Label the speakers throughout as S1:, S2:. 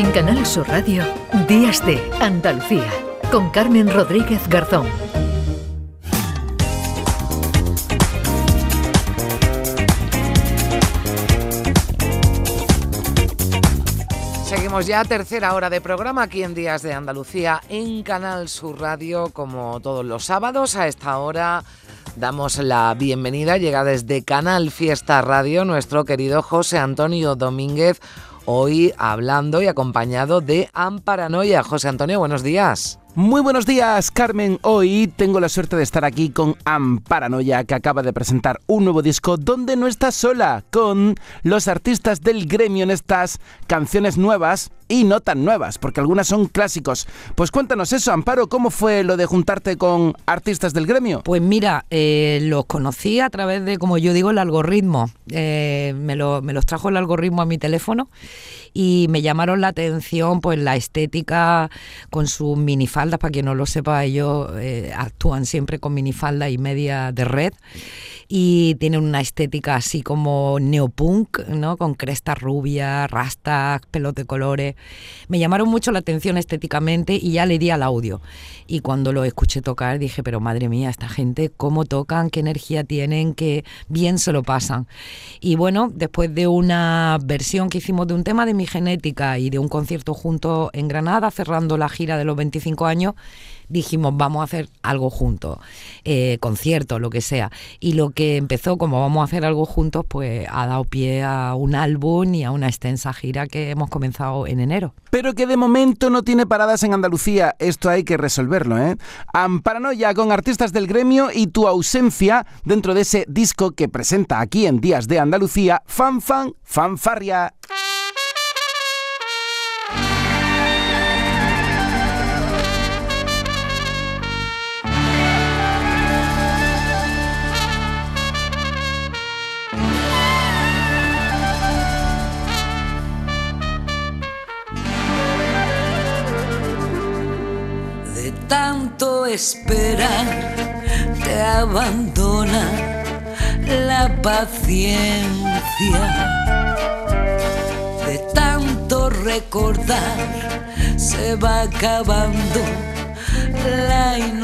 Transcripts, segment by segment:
S1: En Canal Sur Radio, Días de Andalucía, con Carmen Rodríguez Garzón.
S2: Seguimos ya tercera hora de programa aquí en Días de Andalucía en Canal Sur Radio, como todos los sábados a esta hora. Damos la bienvenida, llega desde Canal Fiesta Radio nuestro querido José Antonio Domínguez, hoy hablando y acompañado de Amparanoia. José Antonio, buenos días.
S3: Muy buenos días, Carmen. Hoy tengo la suerte de estar aquí con Amparanoia, que acaba de presentar un nuevo disco donde no está sola, con los artistas del gremio en estas canciones nuevas y no tan nuevas, porque algunas son clásicos. Pues cuéntanos eso, Amparo, ¿cómo fue lo de juntarte con artistas del gremio?
S4: Pues mira, eh, los conocí a través de, como yo digo, el algoritmo. Eh, me, me los trajo el algoritmo a mi teléfono y me llamaron la atención pues la estética con sus minifaldas, para quien no lo sepa, ellos eh, actúan siempre con minifalda y media de red y tienen una estética así como neopunk, ¿no? Con crestas rubias, rastas, pelos de colores. Me llamaron mucho la atención estéticamente y ya le di al audio. Y cuando lo escuché tocar dije, pero madre mía, esta gente, cómo tocan, qué energía tienen, qué bien se lo pasan. Y bueno, después de una versión que hicimos de un tema de mi genética y de un concierto junto en Granada, cerrando la gira de los 25 años, dijimos, vamos a hacer algo juntos, eh, concierto, lo que sea. Y lo que empezó como vamos a hacer algo juntos, pues ha dado pie a un álbum y a una extensa gira que hemos comenzado en enero.
S3: Pero que de momento no tiene paradas en Andalucía, esto hay que resolverlo, ¿eh? Amparanoia con artistas del gremio y tu ausencia dentro de ese disco que presenta aquí en Días de Andalucía, Fan Fan Fanfarria.
S5: Tanto esperar te abandona la paciencia. De tanto recordar se va acabando la inocencia.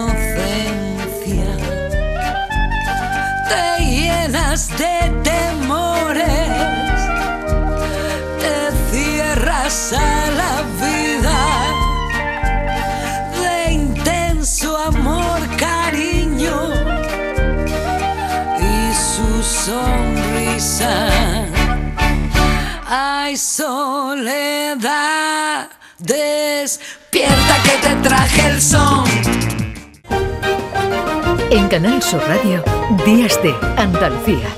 S5: Sonrisa. Ay, soledad, despierta que te traje el son.
S1: En Canal Sur Radio, Días de Andalucía